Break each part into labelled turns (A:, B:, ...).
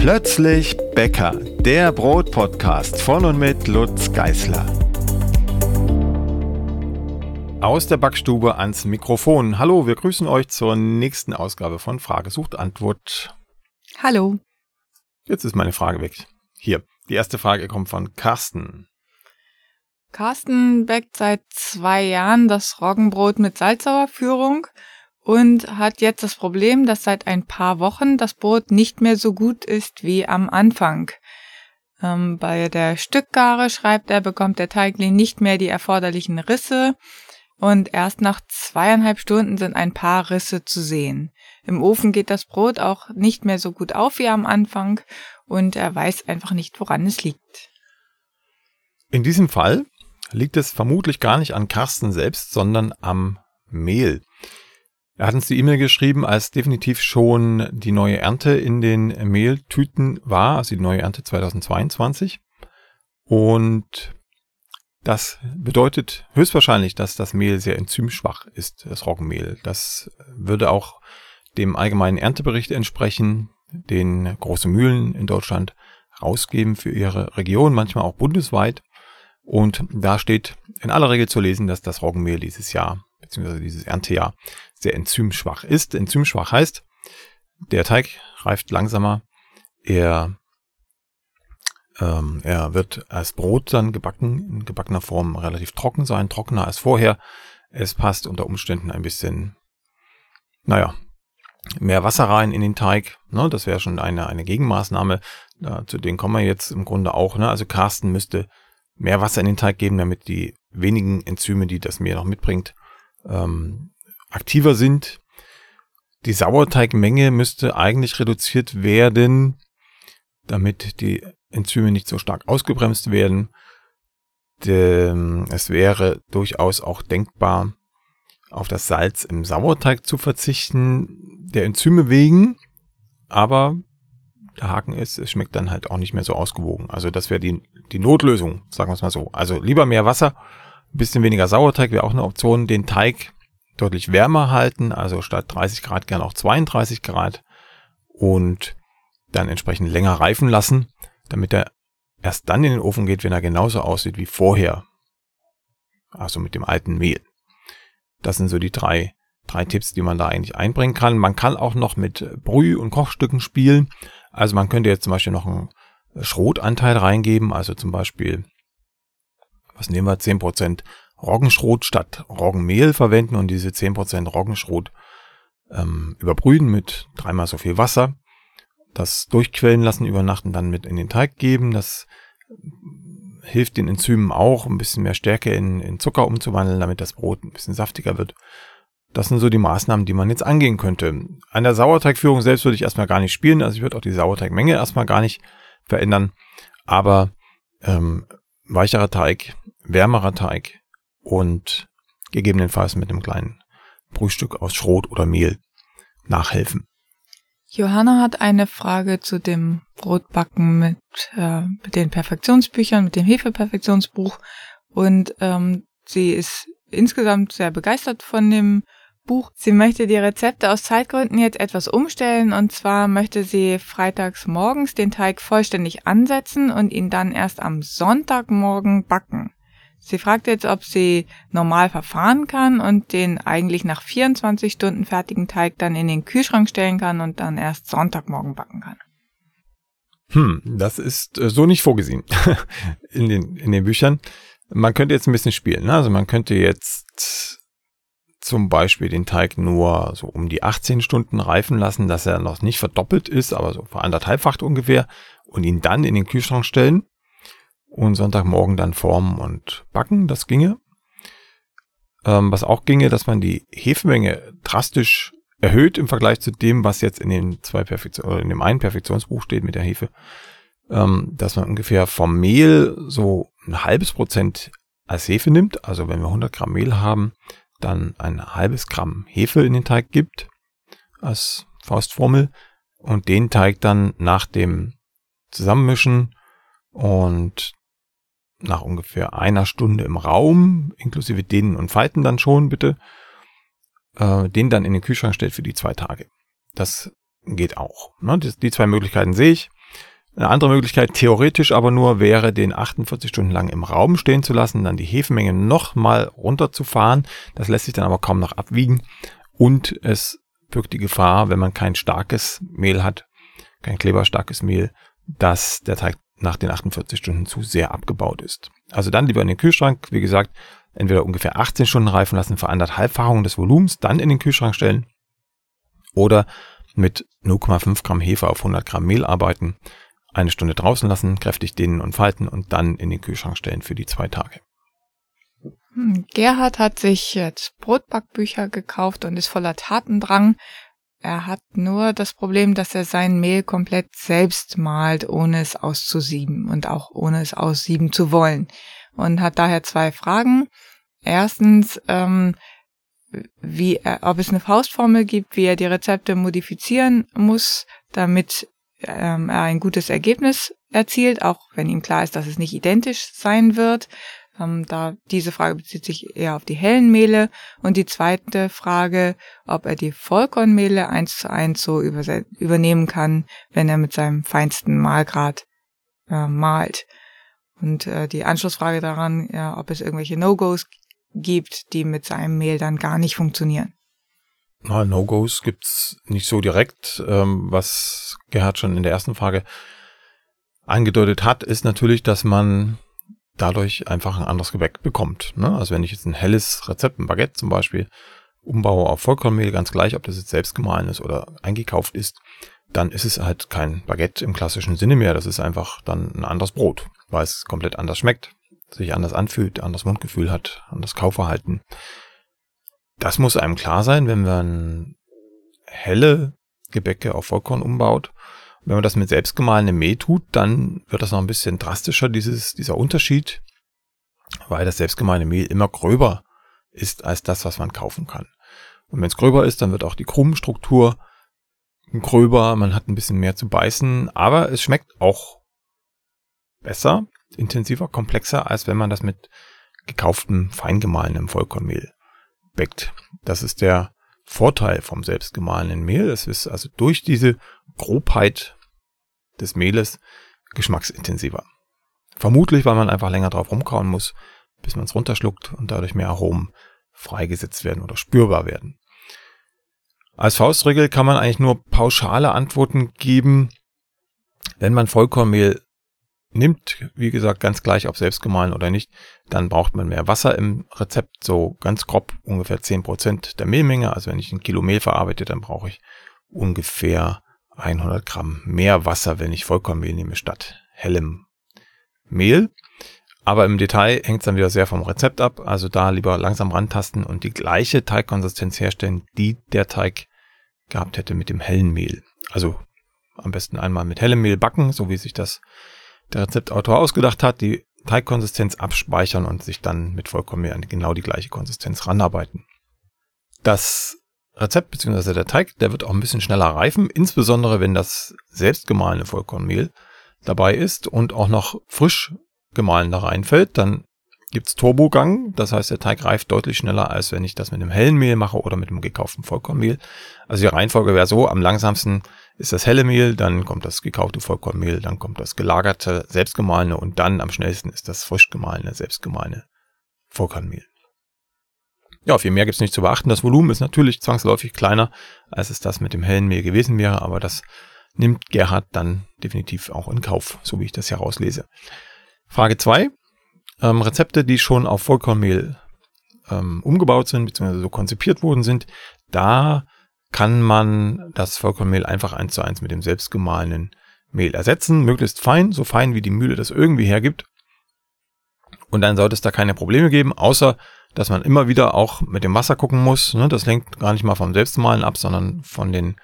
A: Plötzlich Bäcker, der Brotpodcast von und mit Lutz Geißler. Aus der Backstube ans Mikrofon. Hallo, wir grüßen euch zur nächsten Ausgabe von Frage sucht Antwort.
B: Hallo.
A: Jetzt ist meine Frage weg. Hier, die erste Frage kommt von Carsten.
B: Carsten backt seit zwei Jahren das Roggenbrot mit Salzsauerführung und hat jetzt das Problem, dass seit ein paar Wochen das Brot nicht mehr so gut ist wie am Anfang. Ähm, bei der Stückgare, schreibt er, bekommt der Teigling nicht mehr die erforderlichen Risse und erst nach zweieinhalb Stunden sind ein paar Risse zu sehen. Im Ofen geht das Brot auch nicht mehr so gut auf wie am Anfang und er weiß einfach nicht, woran es liegt.
A: In diesem Fall liegt es vermutlich gar nicht an Carsten selbst, sondern am Mehl. Er hat uns die E-Mail geschrieben, als definitiv schon die neue Ernte in den Mehltüten war, also die neue Ernte 2022. Und das bedeutet höchstwahrscheinlich, dass das Mehl sehr enzymschwach ist, das Roggenmehl. Das würde auch dem allgemeinen Erntebericht entsprechen, den große Mühlen in Deutschland rausgeben für ihre Region, manchmal auch bundesweit. Und da steht in aller Regel zu lesen, dass das Roggenmehl dieses Jahr beziehungsweise dieses Erntejahr sehr enzymschwach ist. Enzymschwach heißt, der Teig reift langsamer, er, ähm, er wird als Brot dann gebacken, in gebackener Form relativ trocken sein, trockener als vorher. Es passt unter Umständen ein bisschen, naja, mehr Wasser rein in den Teig. Ne, das wäre schon eine, eine Gegenmaßnahme. Da, zu denen kommen wir jetzt im Grunde auch. Ne? Also Carsten müsste mehr Wasser in den Teig geben, damit die wenigen Enzyme, die das Mehl noch mitbringt, ähm, aktiver sind. Die Sauerteigmenge müsste eigentlich reduziert werden, damit die Enzyme nicht so stark ausgebremst werden. Es wäre durchaus auch denkbar, auf das Salz im Sauerteig zu verzichten, der Enzyme wegen. Aber der Haken ist, es schmeckt dann halt auch nicht mehr so ausgewogen. Also das wäre die, die Notlösung, sagen wir es mal so. Also lieber mehr Wasser ein bisschen weniger Sauerteig wäre auch eine Option. Den Teig deutlich wärmer halten, also statt 30 Grad gern auch 32 Grad und dann entsprechend länger reifen lassen, damit er erst dann in den Ofen geht, wenn er genauso aussieht wie vorher. Also mit dem alten Mehl. Das sind so die drei, drei Tipps, die man da eigentlich einbringen kann. Man kann auch noch mit Brüh- und Kochstücken spielen. Also man könnte jetzt zum Beispiel noch einen Schrotanteil reingeben, also zum Beispiel was nehmen wir, 10% Roggenschrot statt Roggenmehl verwenden und diese 10% Roggenschrot ähm, überbrühen mit dreimal so viel Wasser, das durchquellen lassen über Nacht und dann mit in den Teig geben. Das hilft den Enzymen auch, ein bisschen mehr Stärke in, in Zucker umzuwandeln, damit das Brot ein bisschen saftiger wird. Das sind so die Maßnahmen, die man jetzt angehen könnte. An der Sauerteigführung selbst würde ich erstmal gar nicht spielen, also ich würde auch die Sauerteigmenge erstmal gar nicht verändern, aber ähm, weicherer Teig wärmerer Teig und gegebenenfalls mit einem kleinen Brühstück aus Schrot oder Mehl nachhelfen.
B: Johanna hat eine Frage zu dem Brotbacken mit, äh, mit den Perfektionsbüchern, mit dem Hefeperfektionsbuch und ähm, sie ist insgesamt sehr begeistert von dem Buch. Sie möchte die Rezepte aus Zeitgründen jetzt etwas umstellen und zwar möchte sie freitags morgens den Teig vollständig ansetzen und ihn dann erst am Sonntagmorgen backen. Sie fragt jetzt, ob sie normal verfahren kann und den eigentlich nach 24 Stunden fertigen Teig dann in den Kühlschrank stellen kann und dann erst Sonntagmorgen backen kann.
A: Hm, das ist äh, so nicht vorgesehen in den, in den Büchern. Man könnte jetzt ein bisschen spielen. Ne? Also man könnte jetzt zum Beispiel den Teig nur so um die 18 Stunden reifen lassen, dass er noch nicht verdoppelt ist, aber so anderthalbfacht ungefähr und ihn dann in den Kühlschrank stellen und Sonntagmorgen dann formen und backen. Das ginge. Ähm, was auch ginge, dass man die Hefemenge drastisch erhöht im Vergleich zu dem, was jetzt in den zwei Perfektion oder in dem einen Perfektionsbuch steht mit der Hefe, ähm, dass man ungefähr vom Mehl so ein halbes Prozent als Hefe nimmt. Also wenn wir 100 Gramm Mehl haben, dann ein halbes Gramm Hefe in den Teig gibt als Faustformel und den Teig dann nach dem Zusammenmischen und nach ungefähr einer Stunde im Raum, inklusive Dehnen und Falten dann schon bitte, äh, den dann in den Kühlschrank stellt für die zwei Tage. Das geht auch. Ne? Die, die zwei Möglichkeiten sehe ich. Eine andere Möglichkeit, theoretisch aber nur, wäre, den 48 Stunden lang im Raum stehen zu lassen, dann die Hefemenge nochmal runterzufahren. Das lässt sich dann aber kaum noch abwiegen. Und es birgt die Gefahr, wenn man kein starkes Mehl hat, kein kleberstarkes Mehl, dass der Teig nach den 48 Stunden zu sehr abgebaut ist. Also dann lieber in den Kühlschrank, wie gesagt, entweder ungefähr 18 Stunden reifen lassen für anderthalbfachung des Volumens, dann in den Kühlschrank stellen oder mit 0,5 Gramm Hefe auf 100 Gramm Mehl arbeiten, eine Stunde draußen lassen, kräftig dehnen und falten und dann in den Kühlschrank stellen für die zwei Tage.
B: Hm, Gerhard hat sich jetzt Brotbackbücher gekauft und ist voller Tatendrang. Er hat nur das Problem, dass er sein Mehl komplett selbst malt, ohne es auszusieben und auch ohne es aussieben zu wollen. Und hat daher zwei Fragen. Erstens, ähm, wie er, ob es eine Faustformel gibt, wie er die Rezepte modifizieren muss, damit ähm, er ein gutes Ergebnis erzielt, auch wenn ihm klar ist, dass es nicht identisch sein wird. Ähm, da diese Frage bezieht sich eher auf die hellen Mehle. Und die zweite Frage, ob er die Vollkornmehle eins zu eins so übernehmen kann, wenn er mit seinem feinsten Mahlgrad äh, malt. Und äh, die Anschlussfrage daran, ja, ob es irgendwelche No-Gos gibt, die mit seinem Mehl dann gar nicht funktionieren.
A: No-Gos gibt's nicht so direkt. Ähm, was Gerhard schon in der ersten Frage angedeutet hat, ist natürlich, dass man dadurch einfach ein anderes Gebäck bekommt. Ne? Also wenn ich jetzt ein helles Rezept, ein Baguette zum Beispiel, umbaue auf Vollkornmehl, ganz gleich, ob das jetzt selbst gemahlen ist oder eingekauft ist, dann ist es halt kein Baguette im klassischen Sinne mehr. Das ist einfach dann ein anderes Brot, weil es komplett anders schmeckt, sich anders anfühlt, anderes Mundgefühl hat, anderes Kaufverhalten. Das muss einem klar sein, wenn man helle Gebäcke auf Vollkorn umbaut wenn man das mit selbstgemahlenem Mehl tut, dann wird das noch ein bisschen drastischer, dieses, dieser Unterschied, weil das selbstgemahlene Mehl immer gröber ist als das, was man kaufen kann. Und wenn es gröber ist, dann wird auch die Krumenstruktur gröber, man hat ein bisschen mehr zu beißen, aber es schmeckt auch besser, intensiver, komplexer, als wenn man das mit gekauftem, feingemahlenem Vollkornmehl bäckt. Das ist der Vorteil vom selbstgemahlenen Mehl. Es ist also durch diese Grobheit des Mehles geschmacksintensiver. Vermutlich, weil man einfach länger drauf rumkauen muss, bis man es runterschluckt und dadurch mehr Aromen freigesetzt werden oder spürbar werden. Als Faustregel kann man eigentlich nur pauschale Antworten geben. Wenn man Vollkornmehl nimmt, wie gesagt, ganz gleich, ob selbst gemahlen oder nicht, dann braucht man mehr Wasser im Rezept, so ganz grob ungefähr 10% der Mehlmenge. Also wenn ich ein Kilo Mehl verarbeite, dann brauche ich ungefähr 100 Gramm mehr Wasser, wenn ich Vollkornmehl nehme, statt hellem Mehl. Aber im Detail hängt es dann wieder sehr vom Rezept ab. Also da lieber langsam rantasten und die gleiche Teigkonsistenz herstellen, die der Teig gehabt hätte mit dem hellen Mehl. Also am besten einmal mit hellem Mehl backen, so wie sich das der Rezeptautor ausgedacht hat, die Teigkonsistenz abspeichern und sich dann mit Vollkornmehl an genau die gleiche Konsistenz ranarbeiten. Das Rezept bzw. der Teig, der wird auch ein bisschen schneller reifen, insbesondere wenn das selbstgemahlene Vollkornmehl dabei ist und auch noch frisch gemahlen da reinfällt, dann gibt's Turbogang, das heißt der Teig reift deutlich schneller, als wenn ich das mit einem hellen Mehl mache oder mit einem gekauften Vollkornmehl. Also die Reihenfolge wäre so, am langsamsten ist das helle Mehl, dann kommt das gekaufte Vollkornmehl, dann kommt das gelagerte, selbstgemahlene und dann am schnellsten ist das frisch gemahlene, selbstgemahlene Vollkornmehl. Ja, viel mehr gibt's nicht zu beachten. Das Volumen ist natürlich zwangsläufig kleiner, als es das mit dem hellen Mehl gewesen wäre, aber das nimmt Gerhard dann definitiv auch in Kauf, so wie ich das herauslese. Frage zwei: Ähm, Rezepte, die schon auf Vollkornmehl ähm, umgebaut sind, beziehungsweise so konzipiert worden sind, da kann man das Vollkornmehl einfach eins zu eins mit dem selbstgemahlenen Mehl ersetzen, möglichst fein, so fein wie die Mühle das irgendwie hergibt. Und dann sollte es da keine Probleme geben, außer dass man immer wieder auch mit dem Wasser gucken muss. Ne? Das lenkt gar nicht mal vom Selbstmalen ab, sondern von den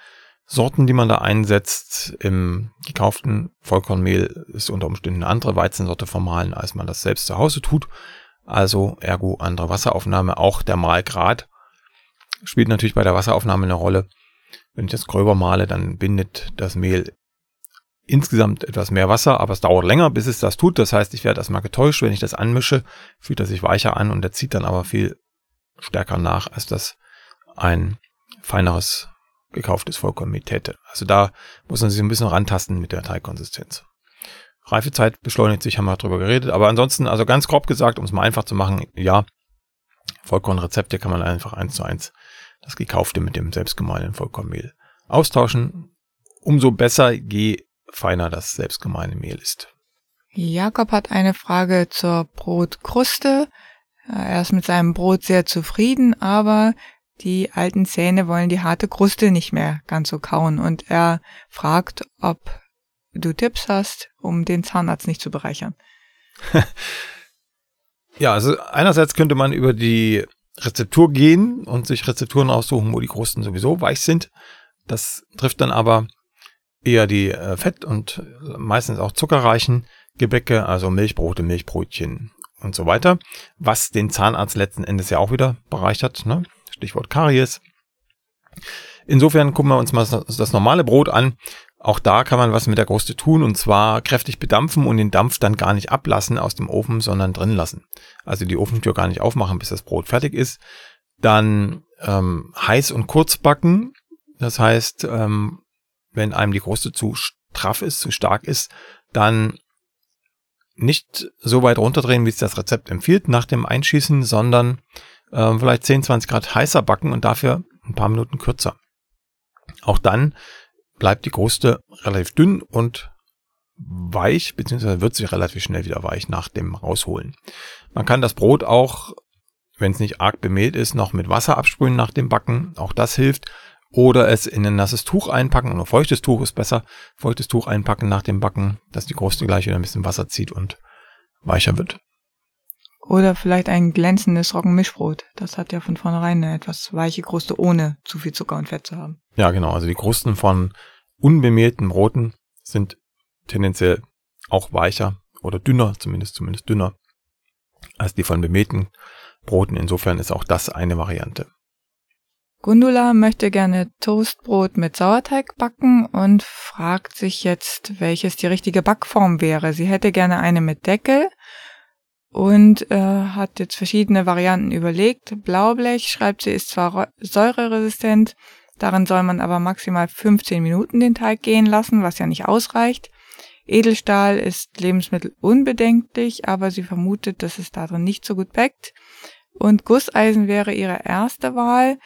A: Sorten, die man da einsetzt. Im gekauften Vollkornmehl ist unter Umständen eine andere Weizensorte vermahlen, als man das selbst zu Hause tut. Also ergo andere Wasseraufnahme. Auch der Mahlgrad spielt natürlich bei der Wasseraufnahme eine Rolle. Wenn ich das gröber male, dann bindet das Mehl insgesamt etwas mehr Wasser, aber es dauert länger, bis es das tut. Das heißt, ich werde erstmal getäuscht, wenn ich das anmische, fühlt er sich weicher an und er zieht dann aber viel stärker nach, als das ein feineres gekauftes Vollkornmehl täte. Also da muss man sich ein bisschen rantasten mit der Teigkonsistenz. Reifezeit beschleunigt sich, haben wir drüber geredet. Aber ansonsten, also ganz grob gesagt, um es mal einfach zu machen, ja, Vollkornrezepte kann man einfach eins zu eins das gekaufte mit dem selbstgemahlenen Vollkornmehl austauschen. Umso besser, je feiner das selbstgemahlene Mehl ist.
B: Jakob hat eine Frage zur Brotkruste. Er ist mit seinem Brot sehr zufrieden, aber die alten Zähne wollen die harte Kruste nicht mehr ganz so kauen und er fragt, ob du Tipps hast, um den Zahnarzt nicht zu bereichern.
A: ja, also einerseits könnte man über die Rezeptur gehen und sich Rezepturen aussuchen, wo die Krusten sowieso weich sind. Das trifft dann aber eher die äh, Fett- und meistens auch zuckerreichen Gebäcke, also Milchbrote, Milchbrötchen und so weiter, was den Zahnarzt letzten Endes ja auch wieder bereichert. Ne? Stichwort Karies. Insofern gucken wir uns mal das normale Brot an. Auch da kann man was mit der Kruste tun und zwar kräftig bedampfen und den Dampf dann gar nicht ablassen aus dem Ofen, sondern drin lassen. Also die Ofentür gar nicht aufmachen, bis das Brot fertig ist. Dann ähm, heiß und kurz backen. Das heißt, ähm, wenn einem die Kruste zu straff ist, zu stark ist, dann nicht so weit runterdrehen, wie es das Rezept empfiehlt nach dem Einschießen, sondern äh, vielleicht 10, 20 Grad heißer backen und dafür ein paar Minuten kürzer. Auch dann bleibt die Kruste relativ dünn und weich, beziehungsweise wird sie relativ schnell wieder weich nach dem Rausholen. Man kann das Brot auch, wenn es nicht arg bemehlt ist, noch mit Wasser absprühen nach dem Backen. Auch das hilft. Oder es in ein nasses Tuch einpacken, oder feuchtes Tuch ist besser. Feuchtes Tuch einpacken nach dem Backen, dass die Kruste gleich wieder ein bisschen Wasser zieht und weicher wird.
B: Oder vielleicht ein glänzendes Roggenmischbrot. Das hat ja von vornherein eine etwas weiche Kruste, ohne zu viel Zucker und Fett zu haben.
A: Ja, genau. Also die Krusten von unbemehlten Broten sind tendenziell auch weicher oder dünner, zumindest zumindest dünner, als die von bemehlten Broten. Insofern ist auch das eine Variante.
B: Gundula möchte gerne Toastbrot mit Sauerteig backen und fragt sich jetzt, welches die richtige Backform wäre. Sie hätte gerne eine mit Deckel und äh, hat jetzt verschiedene Varianten überlegt. Blaublech, schreibt sie, ist zwar säureresistent, darin soll man aber maximal 15 Minuten den Teig gehen lassen, was ja nicht ausreicht. Edelstahl ist lebensmittelunbedenklich, aber sie vermutet, dass es darin nicht so gut backt. Und Gusseisen wäre ihre erste Wahl,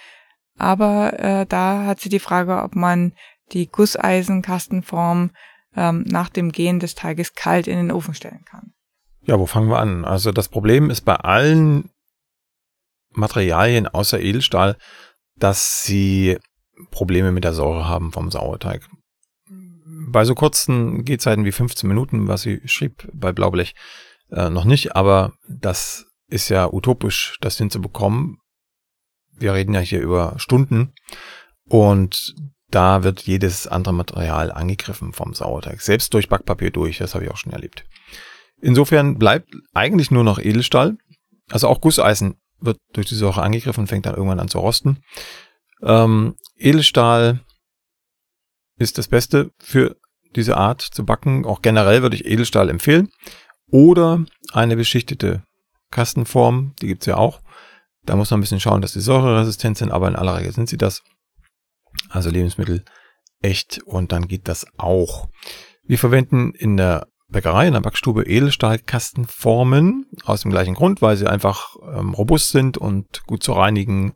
B: aber äh, da hat sie die Frage, ob man die Gusseisenkastenform ähm, nach dem Gehen des Teiges kalt in den Ofen stellen kann.
A: Ja, wo fangen wir an? Also das Problem ist bei allen Materialien außer Edelstahl, dass sie Probleme mit der Säure haben vom Sauerteig. Bei so kurzen Gehzeiten wie 15 Minuten, was sie schrieb bei Blaublech, äh, noch nicht, aber das ist ja utopisch, das hinzubekommen. Wir reden ja hier über Stunden und da wird jedes andere Material angegriffen vom Sauerteig, selbst durch Backpapier durch, das habe ich auch schon erlebt. Insofern bleibt eigentlich nur noch Edelstahl. Also auch Gusseisen wird durch die Säure angegriffen und fängt dann irgendwann an zu rosten. Ähm, Edelstahl ist das Beste für diese Art zu backen. Auch generell würde ich Edelstahl empfehlen. Oder eine beschichtete Kastenform, die gibt's ja auch. Da muss man ein bisschen schauen, dass die säureresistent sind, aber in aller Regel sind sie das. Also Lebensmittel echt und dann geht das auch. Wir verwenden in der Bäckerei in der Backstube Edelstahlkastenformen aus dem gleichen Grund, weil sie einfach ähm, robust sind und gut zu reinigen.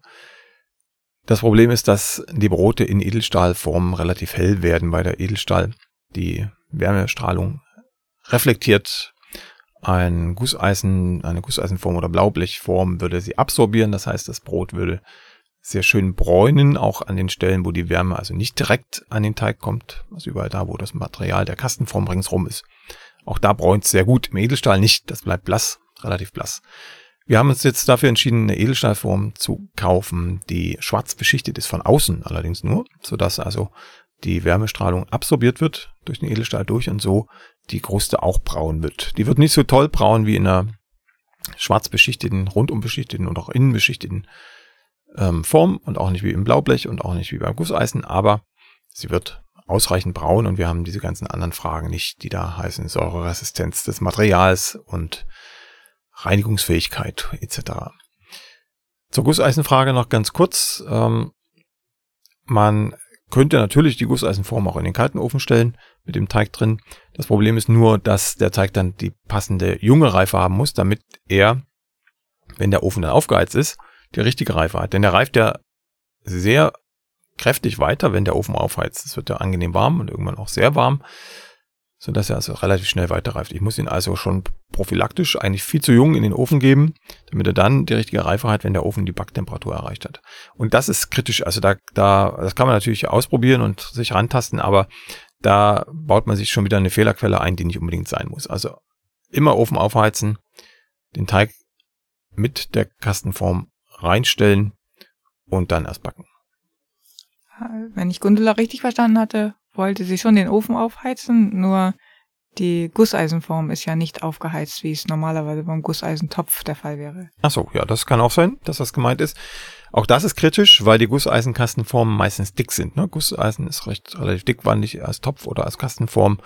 A: Das Problem ist, dass die Brote in Edelstahlformen relativ hell werden, weil der Edelstahl die Wärmestrahlung reflektiert. Ein Gusseisen, eine Gusseisenform oder Blaublechform würde sie absorbieren. Das heißt, das Brot würde sehr schön bräunen, auch an den Stellen, wo die Wärme also nicht direkt an den Teig kommt, also überall da, wo das Material der Kastenform ringsrum ist. Auch da bräunt es sehr gut. Im Edelstahl nicht, das bleibt blass, relativ blass. Wir haben uns jetzt dafür entschieden, eine Edelstahlform zu kaufen, die schwarz beschichtet ist, von außen allerdings nur, sodass also die Wärmestrahlung absorbiert wird durch den Edelstahl durch und so die Kruste auch braun wird. Die wird nicht so toll braun wie in einer schwarz beschichteten, rundum beschichteten und auch innen beschichteten ähm, Form und auch nicht wie im Blaublech und auch nicht wie beim Gusseisen, aber sie wird ausreichend braun und wir haben diese ganzen anderen Fragen nicht, die da heißen Säureresistenz des Materials und Reinigungsfähigkeit etc. Zur Gusseisenfrage noch ganz kurz. Ähm, man könnte natürlich die Gusseisenform auch in den kalten Ofen stellen mit dem Teig drin. Das Problem ist nur, dass der Teig dann die passende junge Reife haben muss, damit er, wenn der Ofen dann aufgeheizt ist, die richtige Reife hat. Denn der reift ja sehr kräftig weiter, wenn der Ofen aufheizt. Es wird ja angenehm warm und irgendwann auch sehr warm, sodass er also relativ schnell weiterreift. Ich muss ihn also schon prophylaktisch eigentlich viel zu jung in den Ofen geben, damit er dann die richtige Reife hat, wenn der Ofen die Backtemperatur erreicht hat. Und das ist kritisch. Also da, da, das kann man natürlich ausprobieren und sich rantasten, aber da baut man sich schon wieder eine Fehlerquelle ein, die nicht unbedingt sein muss. Also immer Ofen aufheizen, den Teig mit der Kastenform reinstellen und dann erst backen.
B: Wenn ich Gundula richtig verstanden hatte, wollte sie schon den Ofen aufheizen, nur die Gusseisenform ist ja nicht aufgeheizt, wie es normalerweise beim Gusseisentopf der Fall wäre.
A: Ach so, ja, das kann auch sein, dass das gemeint ist. Auch das ist kritisch, weil die Gusseisenkastenformen meistens dick sind. Ne? Gusseisen ist recht relativ dickwandig als Topf oder als Kastenform.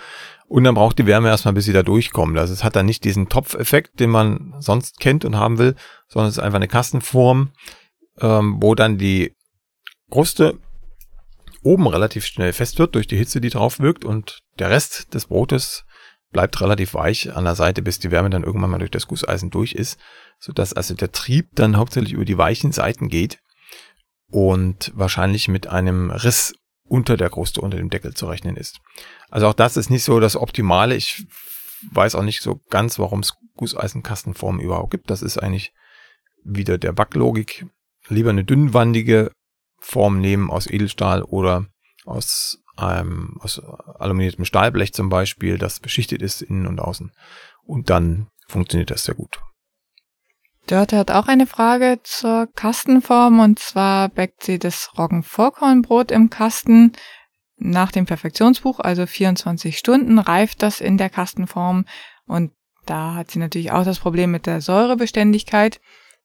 A: Und dann braucht die Wärme erstmal, bis sie da durchkommt. Also es hat dann nicht diesen Topfeffekt, den man sonst kennt und haben will, sondern es ist einfach eine Kastenform, ähm, wo dann die Kruste oben relativ schnell fest wird durch die Hitze, die drauf wirkt und der Rest des Brotes bleibt relativ weich an der Seite, bis die Wärme dann irgendwann mal durch das Gusseisen durch ist, sodass also der Trieb dann hauptsächlich über die weichen Seiten geht und wahrscheinlich mit einem Riss unter der Kruste, unter dem Deckel zu rechnen ist. Also auch das ist nicht so das Optimale. Ich weiß auch nicht so ganz, warum es Gusseisenkastenformen überhaupt gibt. Das ist eigentlich wieder der Backlogik. Lieber eine dünnwandige Form nehmen aus Edelstahl oder aus, ähm, aus aluminiertem Stahlblech zum Beispiel, das beschichtet ist innen und außen. Und dann funktioniert das sehr gut.
B: Dörte hat auch eine Frage zur Kastenform und zwar backt sie das Roggenvollkornbrot im Kasten nach dem Perfektionsbuch, also 24 Stunden reift das in der Kastenform und da hat sie natürlich auch das Problem mit der Säurebeständigkeit.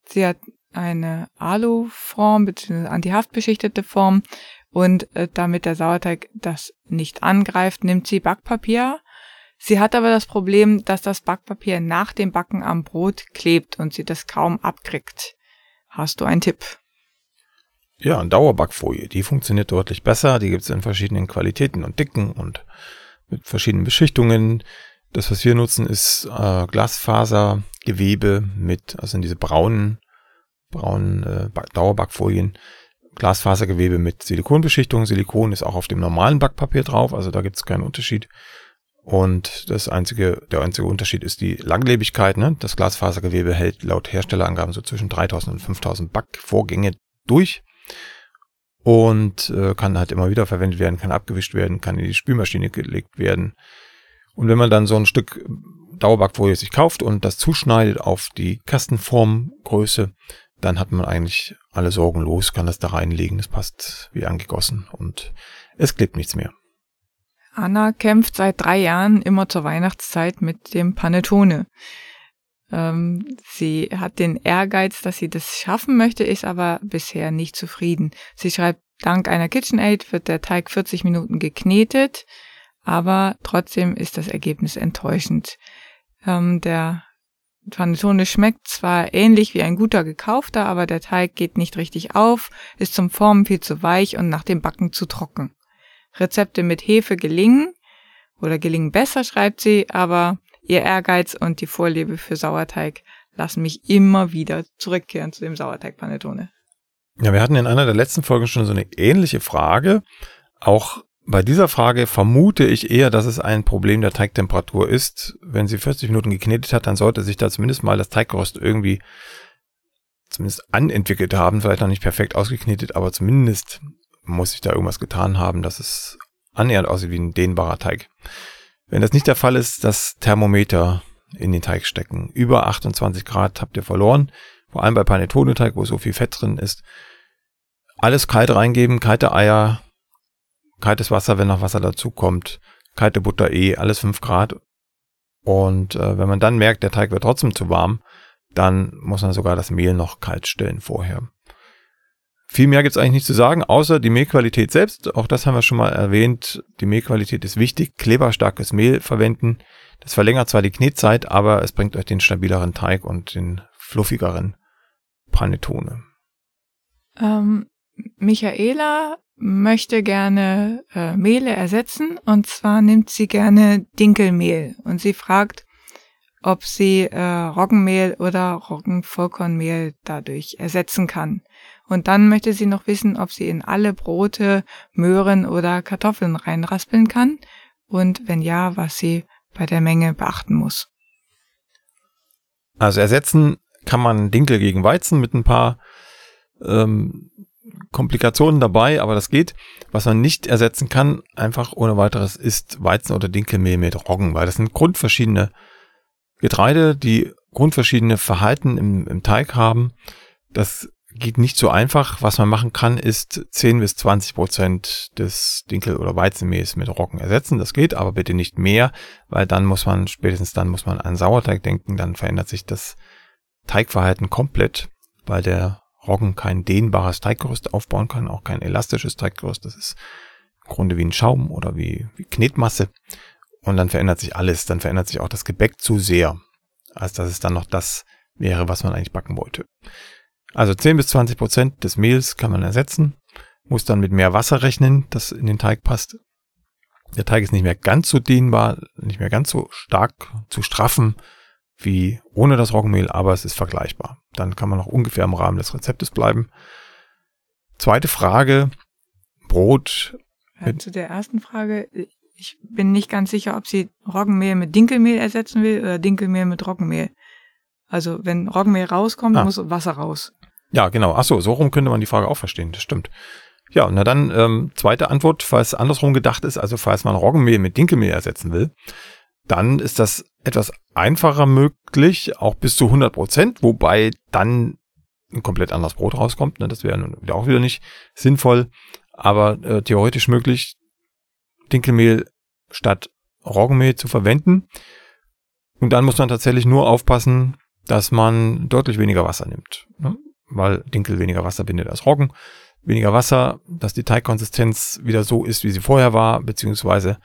B: Sie hat eine Aluform bzw. antihaftbeschichtete Form und äh, damit der Sauerteig das nicht angreift, nimmt sie Backpapier. Sie hat aber das Problem, dass das Backpapier nach dem Backen am Brot klebt und sie das kaum abkriegt. Hast du einen Tipp?
A: Ja, eine Dauerbackfolie, die funktioniert deutlich besser. Die gibt es in verschiedenen Qualitäten und Dicken und mit verschiedenen Beschichtungen. Das, was wir nutzen, ist äh, Glasfasergewebe mit, also in diese braunen braunen äh, Dauerbackfolien, Glasfasergewebe mit Silikonbeschichtung. Silikon ist auch auf dem normalen Backpapier drauf, also da gibt es keinen Unterschied. Und das einzige, der einzige Unterschied ist die Langlebigkeit. Ne? Das Glasfasergewebe hält laut Herstellerangaben so zwischen 3000 und 5000 Backvorgänge durch und äh, kann halt immer wieder verwendet werden, kann abgewischt werden, kann in die Spülmaschine gelegt werden. Und wenn man dann so ein Stück Dauerbackfolie sich kauft und das zuschneidet auf die Kastenformgröße, dann hat man eigentlich alle Sorgen los, kann das da reinlegen, es passt wie angegossen und es klebt nichts mehr.
B: Anna kämpft seit drei Jahren immer zur Weihnachtszeit mit dem Panettone. Ähm, sie hat den Ehrgeiz, dass sie das schaffen möchte, ist aber bisher nicht zufrieden. Sie schreibt, dank einer KitchenAid wird der Teig 40 Minuten geknetet, aber trotzdem ist das Ergebnis enttäuschend. Ähm, der Panettone schmeckt zwar ähnlich wie ein guter gekaufter, aber der Teig geht nicht richtig auf, ist zum Formen viel zu weich und nach dem Backen zu trocken. Rezepte mit Hefe gelingen oder gelingen besser, schreibt sie, aber ihr Ehrgeiz und die Vorliebe für Sauerteig lassen mich immer wieder zurückkehren zu dem Sauerteig-Panettone.
A: Ja, wir hatten in einer der letzten Folgen schon so eine ähnliche Frage. Auch bei dieser Frage vermute ich eher, dass es ein Problem der Teigtemperatur ist. Wenn sie 40 Minuten geknetet hat, dann sollte sich da zumindest mal das Teiggerüst irgendwie zumindest anentwickelt haben, vielleicht noch nicht perfekt ausgeknetet, aber zumindest muss sich da irgendwas getan haben, dass es annähernd aussieht wie ein dehnbarer Teig. Wenn das nicht der Fall ist, das Thermometer in den Teig stecken. Über 28 Grad habt ihr verloren, vor allem bei Panettone-Teig, wo so viel Fett drin ist. Alles kalt reingeben, kalte Eier, kaltes Wasser, wenn noch Wasser dazu kommt, kalte Butter eh, alles 5 Grad. Und äh, wenn man dann merkt, der Teig wird trotzdem zu warm, dann muss man sogar das Mehl noch kalt stellen vorher. Viel mehr gibt's eigentlich nicht zu sagen, außer die Mehlqualität selbst. Auch das haben wir schon mal erwähnt. Die Mehlqualität ist wichtig. Kleberstarkes Mehl verwenden. Das verlängert zwar die Knetzeit, aber es bringt euch den stabileren Teig und den fluffigeren Panettone.
B: Ähm, Michaela möchte gerne äh, Mehle ersetzen und zwar nimmt sie gerne Dinkelmehl und sie fragt, ob sie äh, Roggenmehl oder Roggenvollkornmehl dadurch ersetzen kann. Und dann möchte sie noch wissen, ob sie in alle Brote Möhren oder Kartoffeln reinraspeln kann und wenn ja, was sie bei der Menge beachten muss.
A: Also ersetzen kann man Dinkel gegen Weizen mit ein paar ähm, Komplikationen dabei, aber das geht. Was man nicht ersetzen kann, einfach ohne weiteres, ist Weizen- oder Dinkelmehl mit Roggen, weil das sind grundverschiedene Getreide, die grundverschiedene Verhalten im, im Teig haben. Das geht nicht so einfach. Was man machen kann, ist 10 bis 20 Prozent des Dinkel- oder Weizenmehls mit Roggen ersetzen. Das geht, aber bitte nicht mehr, weil dann muss man, spätestens dann muss man an Sauerteig denken, dann verändert sich das Teigverhalten komplett, weil der Roggen kein dehnbares Teiggerüst aufbauen kann, auch kein elastisches Teiggerüst. Das ist im Grunde wie ein Schaum oder wie, wie Knetmasse. Und dann verändert sich alles. Dann verändert sich auch das Gebäck zu sehr, als dass es dann noch das wäre, was man eigentlich backen wollte. Also 10 bis 20 Prozent des Mehls kann man ersetzen, muss dann mit mehr Wasser rechnen, das in den Teig passt. Der Teig ist nicht mehr ganz so dehnbar, nicht mehr ganz so stark zu straffen wie ohne das Roggenmehl, aber es ist vergleichbar. Dann kann man noch ungefähr im Rahmen des Rezeptes bleiben. Zweite Frage, Brot.
B: Ja, zu der ersten Frage, ich bin nicht ganz sicher, ob sie Roggenmehl mit Dinkelmehl ersetzen will oder Dinkelmehl mit Roggenmehl. Also wenn Roggenmehl rauskommt, ah. muss Wasser raus.
A: Ja, genau. Ach so, so rum könnte man die Frage auch verstehen. Das stimmt. Ja, na dann ähm, zweite Antwort, falls andersrum gedacht ist, also falls man Roggenmehl mit Dinkelmehl ersetzen will, dann ist das etwas einfacher möglich, auch bis zu 100 Prozent, wobei dann ein komplett anderes Brot rauskommt. Ne? Das wäre wieder auch wieder nicht sinnvoll, aber äh, theoretisch möglich, Dinkelmehl statt Roggenmehl zu verwenden. Und dann muss man tatsächlich nur aufpassen, dass man deutlich weniger Wasser nimmt. Ne? Weil Dinkel weniger Wasser bindet als Roggen. Weniger Wasser, dass die Teigkonsistenz wieder so ist, wie sie vorher war, beziehungsweise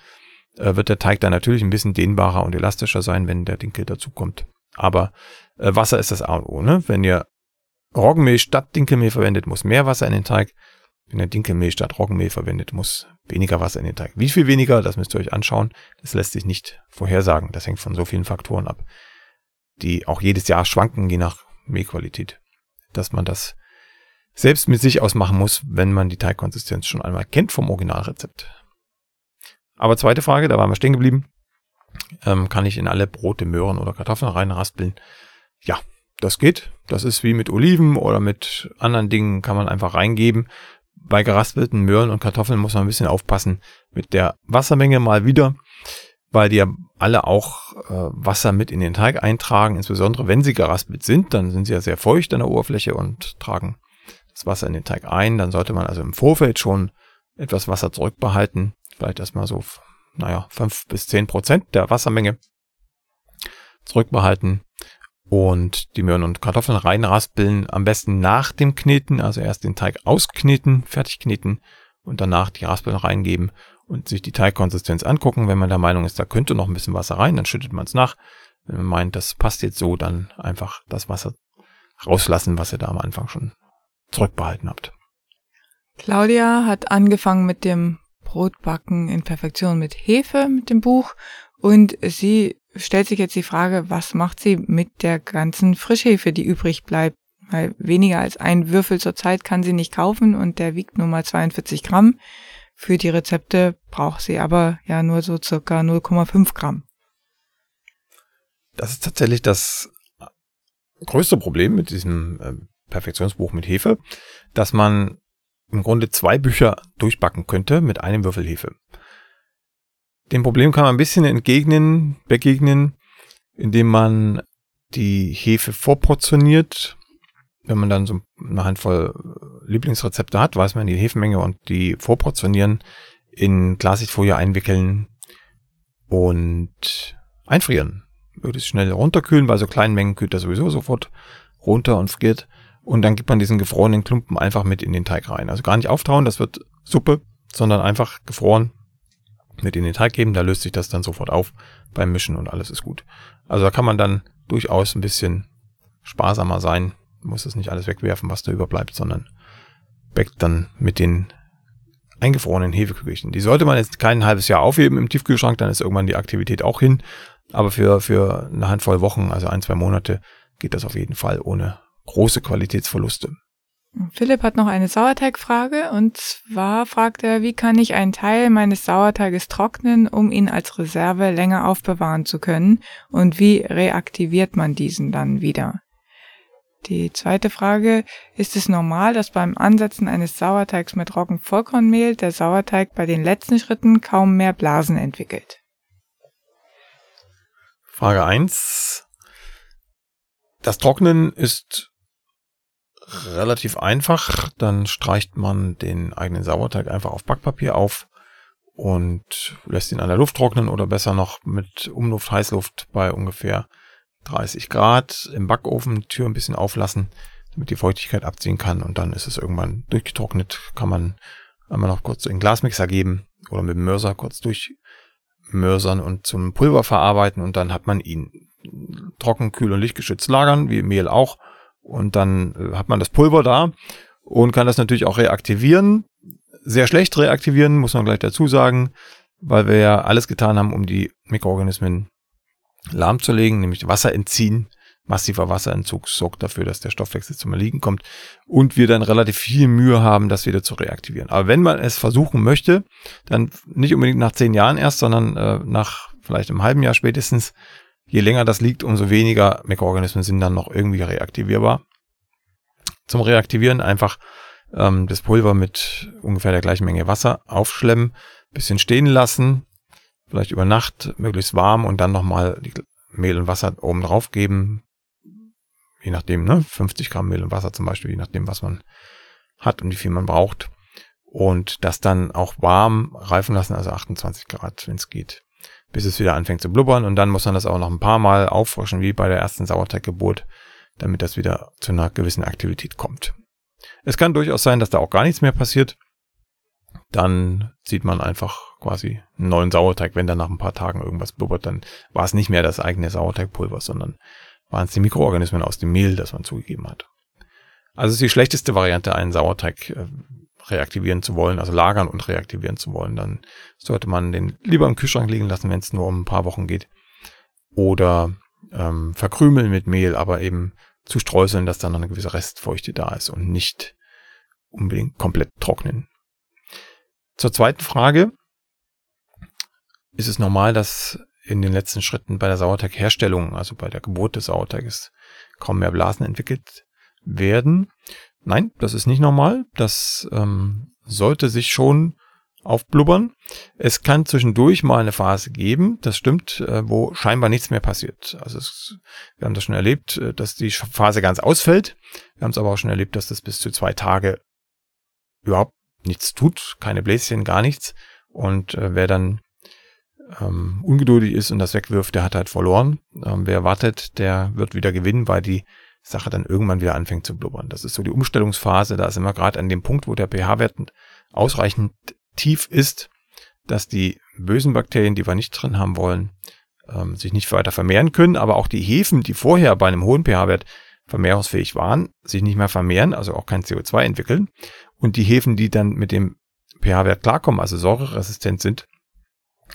A: äh, wird der Teig dann natürlich ein bisschen dehnbarer und elastischer sein, wenn der Dinkel dazukommt. Aber äh, Wasser ist das A und O. Ne? Wenn ihr Roggenmehl statt Dinkelmehl verwendet, muss mehr Wasser in den Teig. Wenn ihr Dinkelmehl statt Roggenmehl verwendet, muss weniger Wasser in den Teig. Wie viel weniger, das müsst ihr euch anschauen. Das lässt sich nicht vorhersagen. Das hängt von so vielen Faktoren ab, die auch jedes Jahr schwanken, je nach Mehlqualität. Dass man das selbst mit sich ausmachen muss, wenn man die Teigkonsistenz schon einmal kennt vom Originalrezept. Aber zweite Frage, da waren wir stehen geblieben. Ähm, kann ich in alle Brote, Möhren oder Kartoffeln reinraspeln? Ja, das geht. Das ist wie mit Oliven oder mit anderen Dingen, kann man einfach reingeben. Bei geraspelten Möhren und Kartoffeln muss man ein bisschen aufpassen mit der Wassermenge mal wieder, weil die ja alle auch äh, Wasser mit in den Teig eintragen. Insbesondere wenn sie geraspelt sind, dann sind sie ja sehr feucht an der Oberfläche und tragen das Wasser in den Teig ein. Dann sollte man also im Vorfeld schon etwas Wasser zurückbehalten. Vielleicht erstmal so, naja, fünf bis zehn Prozent der Wassermenge zurückbehalten und die Möhren und Kartoffeln reinraspeln. Am besten nach dem Kneten, also erst den Teig auskneten, fertig kneten und danach die Raspeln reingeben und sich die Teigkonsistenz angucken. Wenn man der Meinung ist, da könnte noch ein bisschen Wasser rein, dann schüttet man es nach. Wenn man meint, das passt jetzt so, dann einfach das Wasser rauslassen, was ihr da am Anfang schon zurückbehalten habt.
B: Claudia hat angefangen mit dem Brotbacken in Perfektion mit Hefe, mit dem Buch. Und sie stellt sich jetzt die Frage, was macht sie mit der ganzen Frischhefe, die übrig bleibt? Weil weniger als ein Würfel zur Zeit kann sie nicht kaufen und der wiegt nur mal 42 Gramm. Für die Rezepte braucht sie aber ja nur so circa 0,5 Gramm.
A: Das ist tatsächlich das größte Problem mit diesem äh, Perfektionsbuch mit Hefe, dass man im Grunde zwei Bücher durchbacken könnte mit einem Würfel Hefe. Dem Problem kann man ein bisschen entgegnen, begegnen, indem man die Hefe vorportioniert. Wenn man dann so eine Handvoll Lieblingsrezepte hat, weiß man die Hefenmenge und die vorportionieren, in Klarsichtfolie einwickeln und einfrieren. Würde es schnell runterkühlen, bei so kleinen Mengen kühlt er sowieso sofort runter und friert. Und dann gibt man diesen gefrorenen Klumpen einfach mit in den Teig rein. Also gar nicht auftauen, das wird Suppe, sondern einfach gefroren mit in den Teig geben. Da löst sich das dann sofort auf beim Mischen und alles ist gut. Also da kann man dann durchaus ein bisschen sparsamer sein. Muss es nicht alles wegwerfen, was da überbleibt, sondern backt dann mit den eingefrorenen Hefekügelchen. Die sollte man jetzt kein halbes Jahr aufheben im Tiefkühlschrank, dann ist irgendwann die Aktivität auch hin. Aber für, für eine Handvoll Wochen, also ein, zwei Monate, geht das auf jeden Fall ohne große Qualitätsverluste.
B: Philipp hat noch eine Sauerteigfrage und zwar fragt er, wie kann ich einen Teil meines Sauerteiges trocknen, um ihn als Reserve länger aufbewahren zu können und wie reaktiviert man diesen dann wieder? Die zweite Frage, ist es normal, dass beim Ansetzen eines Sauerteigs mit Roggenvollkornmehl der Sauerteig bei den letzten Schritten kaum mehr Blasen entwickelt?
A: Frage 1. Das Trocknen ist relativ einfach. Dann streicht man den eigenen Sauerteig einfach auf Backpapier auf und lässt ihn an der Luft trocknen oder besser noch mit Umluft, Heißluft bei ungefähr 30 Grad im Backofen, Tür ein bisschen auflassen, damit die Feuchtigkeit abziehen kann und dann ist es irgendwann durchgetrocknet. Kann man einmal noch kurz in den Glasmixer geben oder mit dem Mörser kurz durchmörsern und zum Pulver verarbeiten und dann hat man ihn trocken, kühl und lichtgeschützt lagern, wie Mehl auch. Und dann äh, hat man das Pulver da und kann das natürlich auch reaktivieren. Sehr schlecht reaktivieren, muss man gleich dazu sagen, weil wir ja alles getan haben, um die Mikroorganismen lahmzulegen, nämlich Wasser entziehen. Massiver Wasserentzug sorgt dafür, dass der Stoffwechsel zum Erliegen kommt und wir dann relativ viel Mühe haben, das wieder zu reaktivieren. Aber wenn man es versuchen möchte, dann nicht unbedingt nach zehn Jahren erst, sondern äh, nach vielleicht einem halben Jahr spätestens. Je länger das liegt, umso weniger Mikroorganismen sind dann noch irgendwie reaktivierbar. Zum Reaktivieren einfach ähm, das Pulver mit ungefähr der gleichen Menge Wasser aufschlemmen, bisschen stehen lassen, vielleicht über Nacht möglichst warm und dann nochmal Mehl und Wasser oben drauf geben. Je nachdem, ne? 50 Gramm Mehl und Wasser zum Beispiel, je nachdem, was man hat und wie viel man braucht. Und das dann auch warm reifen lassen, also 28 Grad, wenn es geht, bis es wieder anfängt zu blubbern. Und dann muss man das auch noch ein paar Mal auffrischen, wie bei der ersten Sauerteiggeburt, damit das wieder zu einer gewissen Aktivität kommt. Es kann durchaus sein, dass da auch gar nichts mehr passiert dann sieht man einfach quasi einen neuen Sauerteig. Wenn dann nach ein paar Tagen irgendwas blubbert, dann war es nicht mehr das eigene Sauerteigpulver, sondern waren es die Mikroorganismen aus dem Mehl, das man zugegeben hat. Also ist die schlechteste Variante, einen Sauerteig äh, reaktivieren zu wollen, also lagern und reaktivieren zu wollen. Dann sollte man den lieber im Kühlschrank liegen lassen, wenn es nur um ein paar Wochen geht. Oder ähm, verkrümeln mit Mehl, aber eben zu streuseln, dass dann eine gewisse Restfeuchte da ist und nicht unbedingt komplett trocknen. Zur zweiten Frage. Ist es normal, dass in den letzten Schritten bei der Sauerteigherstellung, also bei der Geburt des Sauerteiges, kaum mehr Blasen entwickelt werden? Nein, das ist nicht normal. Das ähm, sollte sich schon aufblubbern. Es kann zwischendurch mal eine Phase geben, das stimmt, äh, wo scheinbar nichts mehr passiert. Also es, wir haben das schon erlebt, äh, dass die Phase ganz ausfällt. Wir haben es aber auch schon erlebt, dass das bis zu zwei Tage überhaupt nichts tut, keine Bläschen, gar nichts. Und äh, wer dann ähm, ungeduldig ist und das wegwirft, der hat halt verloren. Ähm, wer wartet, der wird wieder gewinnen, weil die Sache dann irgendwann wieder anfängt zu blubbern. Das ist so die Umstellungsphase. Da ist immer gerade an dem Punkt, wo der pH-Wert ausreichend tief ist, dass die bösen Bakterien, die wir nicht drin haben wollen, ähm, sich nicht weiter vermehren können. Aber auch die Hefen, die vorher bei einem hohen pH-Wert vermehrungsfähig waren, sich nicht mehr vermehren, also auch kein CO2 entwickeln. Und die Hefen, die dann mit dem pH-Wert klarkommen, also säureresistent sind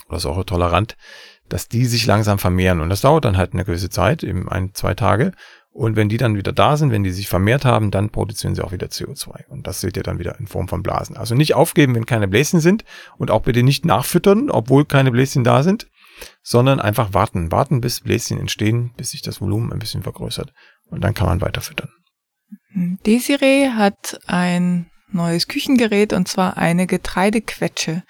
A: oder säuretolerant, dass die sich langsam vermehren. Und das dauert dann halt eine gewisse Zeit, eben ein, zwei Tage. Und wenn die dann wieder da sind, wenn die sich vermehrt haben, dann produzieren sie auch wieder CO2. Und das seht ihr dann wieder in Form von Blasen. Also nicht aufgeben, wenn keine Bläschen sind und auch bitte nicht nachfüttern, obwohl keine Bläschen da sind, sondern einfach warten. Warten, bis Bläschen entstehen, bis sich das Volumen ein bisschen vergrößert. Und dann kann man weiter füttern.
B: Desiree hat ein neues Küchengerät und zwar eine Getreidequetsche.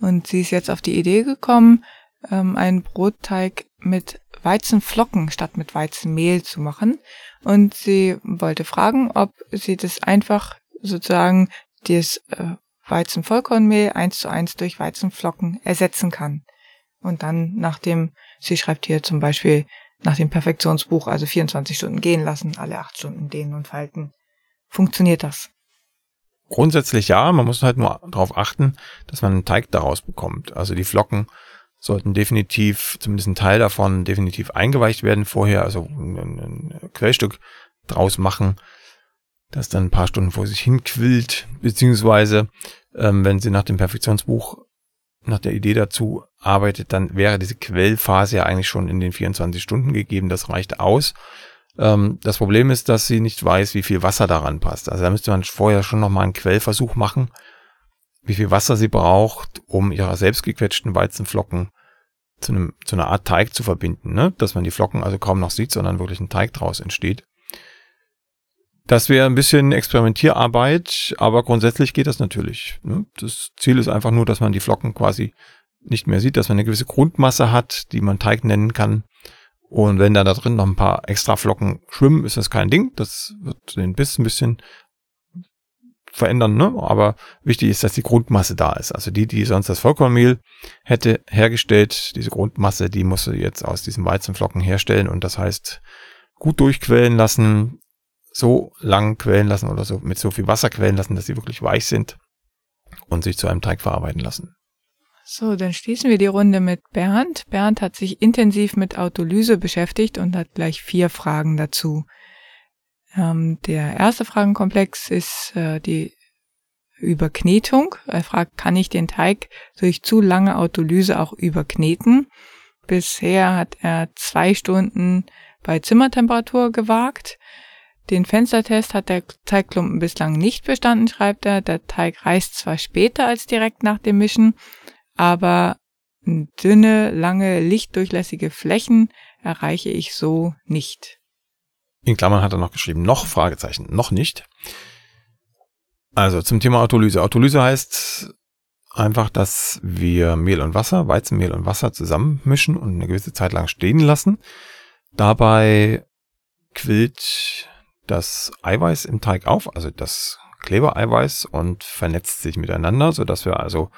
B: Und sie ist jetzt auf die Idee gekommen, ähm, einen Brotteig mit Weizenflocken statt mit Weizenmehl zu machen. Und sie wollte fragen, ob sie das einfach sozusagen das äh, Weizenvollkornmehl eins zu eins durch Weizenflocken ersetzen kann. Und dann nach dem, sie schreibt hier zum Beispiel nach dem Perfektionsbuch, also 24 Stunden gehen lassen, alle acht Stunden dehnen und falten. Funktioniert das?
A: Grundsätzlich ja, man muss halt nur darauf achten, dass man einen Teig daraus bekommt. Also die Flocken sollten definitiv, zumindest ein Teil davon, definitiv eingeweicht werden vorher, also ein, ein Quellstück draus machen, das dann ein paar Stunden vor sich hin quillt, beziehungsweise Ähm, wenn sie nach dem Perfektionsbuch, nach der Idee dazu arbeitet, dann wäre diese Quellphase ja eigentlich schon in den 24 Stunden gegeben. Das reicht aus. Ähm, das Problem ist, dass sie nicht weiß, wie viel Wasser daran passt. Also da müsste man vorher schon nochmal einen Quellversuch machen, wie viel Wasser sie braucht, um ihre selbstgequetschten Weizenflocken zu, einem, zu einer Art Teig zu verbinden, ne? dass man die Flocken also kaum noch sieht, sondern wirklich ein Teig draus entsteht. Das wäre ein bisschen Experimentierarbeit, aber grundsätzlich geht das natürlich. Ne? Das Ziel ist einfach nur, dass man die Flocken quasi nicht mehr sieht, dass man eine gewisse Grundmasse hat, die man Teig nennen kann. Und wenn da da drin noch ein paar extra Flocken schwimmen, ist das kein Ding. Das wird den Biss ein bisschen verändern, ne? Aber wichtig ist, dass die Grundmasse da ist. Also die, die sonst das Vollkornmehl hätte hergestellt, diese Grundmasse, die musst du jetzt aus diesen Weizenflocken herstellen und das heißt gut durchquellen lassen, so lang quellen lassen oder so mit so viel Wasser quellen lassen, dass sie wirklich weich sind und sich zu einem Teig verarbeiten lassen.
B: So, dann schließen wir die Runde mit Bernd. Bernd hat sich intensiv mit Autolyse beschäftigt und hat gleich vier Fragen dazu. Ähm, der erste Fragenkomplex ist äh, die Überknetung. Er fragt, kann ich den Teig durch zu lange Autolyse auch überkneten? Bisher hat er zwei Stunden bei Zimmertemperatur gewagt. Den Fenstertest hat der Teigklumpen bislang nicht bestanden, schreibt er. Der Teig reißt zwar später als direkt nach dem Mischen, aber dünne, lange, lichtdurchlässige Flächen erreiche ich so nicht.
A: In Klammern hat er noch geschrieben, noch Fragezeichen, noch nicht. Also zum Thema Autolyse. Autolyse heißt einfach, dass wir Mehl und Wasser, Weizenmehl und Wasser zusammenmischen und eine gewisse Zeit lang stehen lassen. Dabei quillt das Eiweiß im Teig auf, also das Klebereiweiß und vernetzt sich miteinander, so dass wir also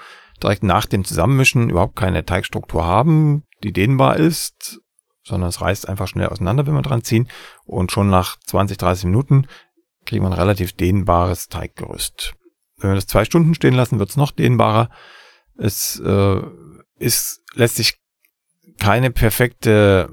A: direkt nach dem Zusammenmischen überhaupt keine Teigstruktur haben, die dehnbar ist, sondern es reißt einfach schnell auseinander, wenn wir dran ziehen und schon nach 20, 30 Minuten wir ein relativ dehnbares Teiggerüst. Wenn wir das zwei Stunden stehen lassen, wird es noch dehnbarer. Es äh, ist, lässt sich keine perfekte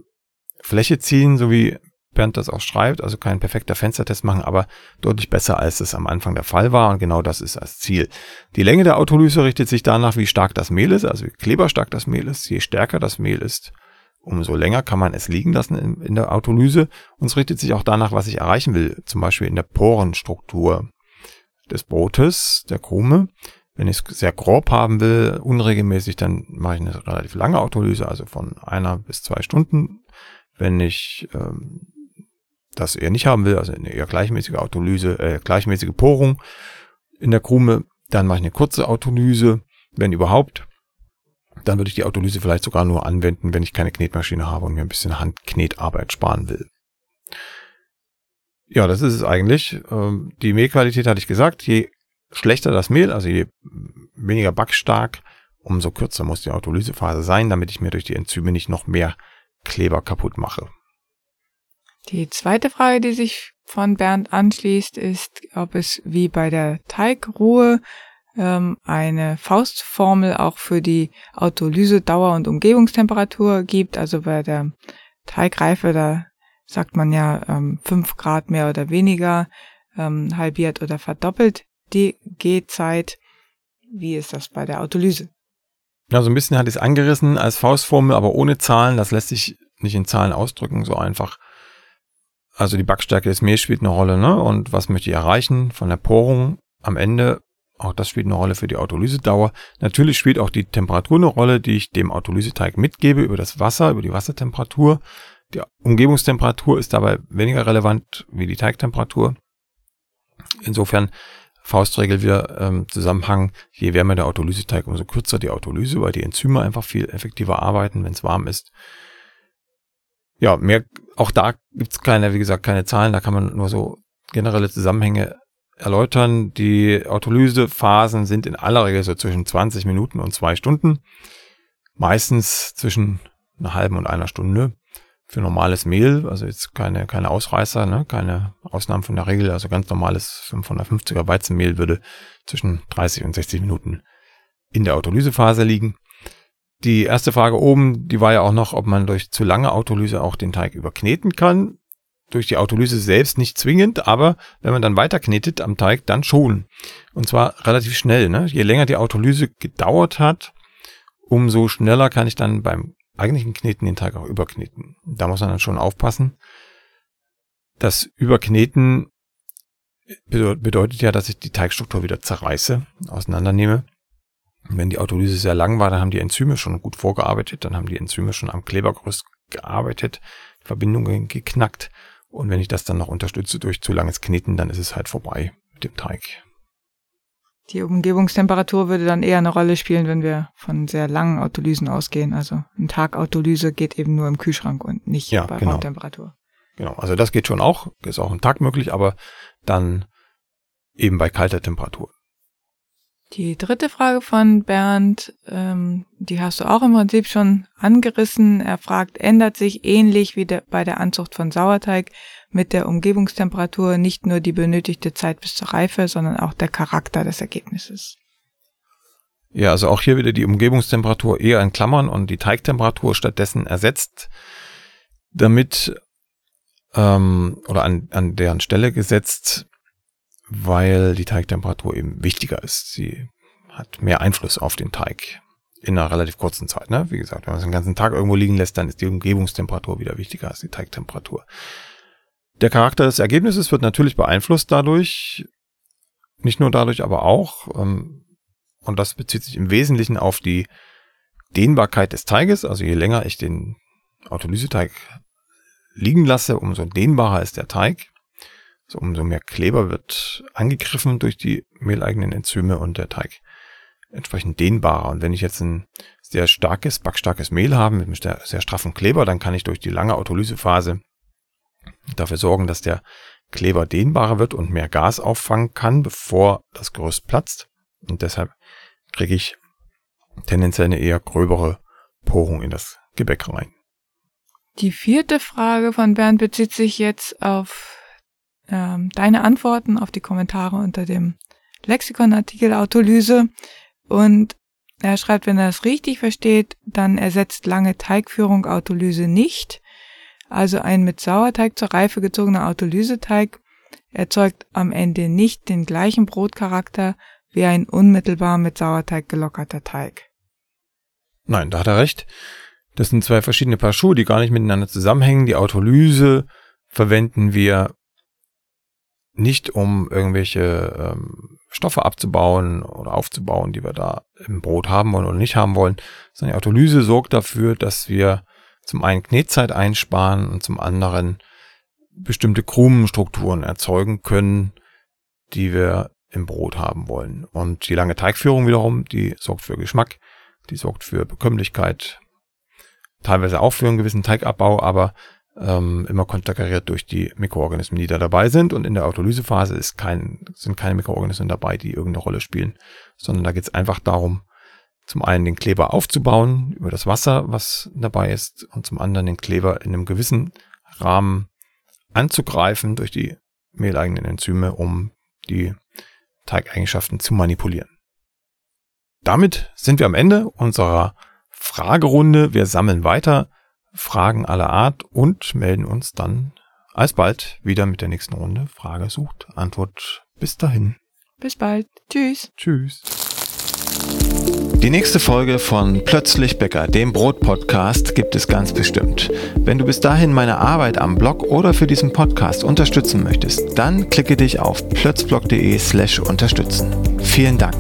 A: Fläche ziehen, so wie Bernd das auch schreibt, also kein perfekter Fenstertest machen, aber deutlich besser, als es am Anfang der Fall war. Und genau das ist das Ziel. Die Länge der Autolyse richtet sich danach, wie stark das Mehl ist, also wie kleberstark das Mehl ist. Je stärker das Mehl ist, umso länger kann man es liegen lassen in, der Autolyse. Und es richtet sich auch danach, was ich erreichen will, zum Beispiel in der Porenstruktur des Brotes, der Krume. Wenn ich es sehr grob haben will, unregelmäßig, dann mache ich eine relativ lange Autolyse, also von einer bis zwei Stunden. Wenn ich ähm, das er nicht haben will, also eine eher gleichmäßige Autolyse, äh, gleichmäßige Porung in der Krume, dann mache ich eine kurze Autolyse, wenn überhaupt. Dann würde ich die Autolyse vielleicht sogar nur anwenden, wenn ich keine Knetmaschine habe und mir ein bisschen Handknetarbeit sparen will. Ja, das ist es eigentlich. Ähm, die Mehlqualität hatte ich gesagt. Je schlechter das Mehl, also je weniger backstark, umso kürzer muss die Autolysephase sein, damit ich mir durch die Enzyme nicht noch mehr Kleber kaputt mache.
B: Die zweite Frage, die sich von Bernd anschließt, ist, ob es wie bei der Teigruhe ähm, eine Faustformel auch für die Autolyse, Dauer und Umgebungstemperatur gibt. Also bei der Teigreife, da sagt man ja ähm, 5 Grad mehr oder weniger, ähm, halbiert oder verdoppelt die Gehzeit. Wie ist das bei der Autolyse?
A: Ja, so ein bisschen hat es angerissen als Faustformel, aber ohne Zahlen. Das lässt sich nicht in Zahlen ausdrücken, so einfach. Also die Backstärke des Mehls spielt eine Rolle, ne? Und was möchte ich erreichen von der Porung am Ende? Auch das spielt eine Rolle für die Autolysedauer. Natürlich spielt auch die Temperatur eine Rolle, die ich dem Autolyseteig mitgebe über das Wasser, über die Wassertemperatur. Die Umgebungstemperatur ist dabei weniger relevant wie die Teigtemperatur. Insofern Faustregel wieder ähm, Zusammenhang, je wärmer der Autolyseteig, umso kürzer die Autolyse, weil die Enzyme einfach viel effektiver arbeiten, wenn es warm ist ja, mehr, auch da gibt's keine, wie gesagt, keine Zahlen, da kann man nur so generelle Zusammenhänge erläutern. Die Autolysephasen sind in aller Regel so zwischen 20 Minuten und zwei Stunden. Meistens zwischen einer halben und einer Stunde für normales Mehl, also jetzt keine, keine Ausreißer, ne, keine Ausnahmen von der Regel, also ganz normales 550er Weizenmehl würde zwischen 30 und 60 Minuten in der Autolysephase liegen. Die erste Frage oben, die war ja auch noch, ob man durch zu lange Autolyse auch den Teig überkneten kann. Durch die Autolyse selbst nicht zwingend, aber wenn man dann weiter knetet am Teig, dann schon. Und zwar relativ schnell. Ne? Je länger die Autolyse gedauert hat, umso schneller kann ich dann beim eigentlichen Kneten den Teig auch überkneten. Da muss man dann schon aufpassen. Das Überkneten bedeutet ja, dass ich die Teigstruktur wieder zerreiße, auseinandernehme. Wenn die Autolyse sehr lang war, dann haben die Enzyme schon gut vorgearbeitet, dann haben die Enzyme schon am Klebergerüst gearbeitet, Verbindungen geknackt und wenn ich das dann noch unterstütze durch zu langes Kneten, dann ist es halt vorbei mit dem Teig.
B: Die Umgebungstemperatur würde dann eher eine Rolle spielen, wenn wir von sehr langen Autolysen ausgehen. Also ein Tag Autolyse geht eben nur im Kühlschrank und nicht ja, bei genau. Raumtemperatur.
A: Genau, also das geht schon auch, ist auch ein Tag möglich, aber dann eben bei kalter Temperatur.
B: Die dritte Frage von Bernd, ähm, die hast du auch im Prinzip schon angerissen. Er fragt, ändert sich ähnlich wie der, bei der Anzucht von Sauerteig mit der Umgebungstemperatur nicht nur die benötigte Zeit bis zur Reife, sondern auch der Charakter des Ergebnisses?
A: Ja, also auch hier wieder die Umgebungstemperatur eher in Klammern und die Teigtemperatur stattdessen ersetzt, damit ähm, oder an, an deren Stelle gesetzt, weil die Teigtemperatur eben wichtiger ist. Sie hat mehr Einfluss auf den Teig in einer relativ kurzen Zeit. Ne? Wie gesagt, wenn man es den ganzen Tag irgendwo liegen lässt, dann ist die Umgebungstemperatur wieder wichtiger als die Teigtemperatur. Der Charakter des Ergebnisses wird natürlich beeinflusst dadurch, nicht nur dadurch, aber auch, ähm, und das bezieht sich im Wesentlichen auf die Dehnbarkeit des Teiges. Also je länger ich den Autolyseteig liegen lasse, umso dehnbarer ist der Teig. So, umso mehr Kleber wird angegriffen durch die mehleigenen Enzyme und der Teig entsprechend dehnbarer. Und wenn ich jetzt ein sehr starkes, backstarkes Mehl habe mit einem sehr, sehr straffen Kleber, dann kann ich durch die lange Autolysephase dafür sorgen, dass der Kleber dehnbarer wird und mehr Gas auffangen kann, bevor das Gerüst platzt. Und deshalb kriege ich tendenziell eine eher gröbere Porung in das Gebäck rein.
B: Die vierte Frage von Bernd bezieht sich jetzt auf ähm, deine Antworten auf die Kommentare unter dem Lexikonartikel Autolyse. Und er schreibt, wenn er es richtig versteht, dann ersetzt lange Teigführung Autolyse nicht. Also ein mit Sauerteig zur Reife gezogener Autolyseteig erzeugt am Ende nicht den gleichen Brotcharakter wie ein unmittelbar mit Sauerteig gelockerter Teig.
A: Nein, da hat er recht. Das sind zwei verschiedene Paar Schuhe, die gar nicht miteinander zusammenhängen. Die Autolyse verwenden wir nicht um irgendwelche ähm, Stoffe abzubauen oder aufzubauen, die wir da im Brot haben wollen oder nicht haben wollen, sondern die Autolyse sorgt dafür, dass wir zum einen Knetzeit einsparen und zum anderen bestimmte Krumenstrukturen erzeugen können, die wir im Brot haben wollen. Und die lange Teigführung wiederum, die sorgt für Geschmack, die sorgt für Bekömmlichkeit, teilweise auch für einen gewissen Teigabbau, aber ähm, immer konterkariert durch die Mikroorganismen, die da dabei sind. Und in der Autolysephase ist kein, sind keine Mikroorganismen dabei, die irgendeine Rolle spielen, sondern da geht es einfach darum, zum einen den Kleber aufzubauen über das Wasser, was dabei ist, und zum anderen den Kleber in einem gewissen Rahmen anzugreifen durch die mehleigenen Enzyme, um die Teigeigenschaften zu manipulieren. Damit sind wir am Ende unserer Fragerunde. Wir sammeln weiter Fragen aller Art und melden uns dann alsbald wieder mit der nächsten Runde. Frage sucht Antwort. Bis dahin.
B: Bis bald. Tschüss.
A: Tschüss. Die nächste Folge von Plötzlich Bäcker, dem Brot-Podcast, gibt es ganz bestimmt. Wenn du bis dahin meine Arbeit am Blog oder für diesen Podcast unterstützen möchtest, dann klicke dich auf plötzblog.de slash unterstützen. Vielen Dank.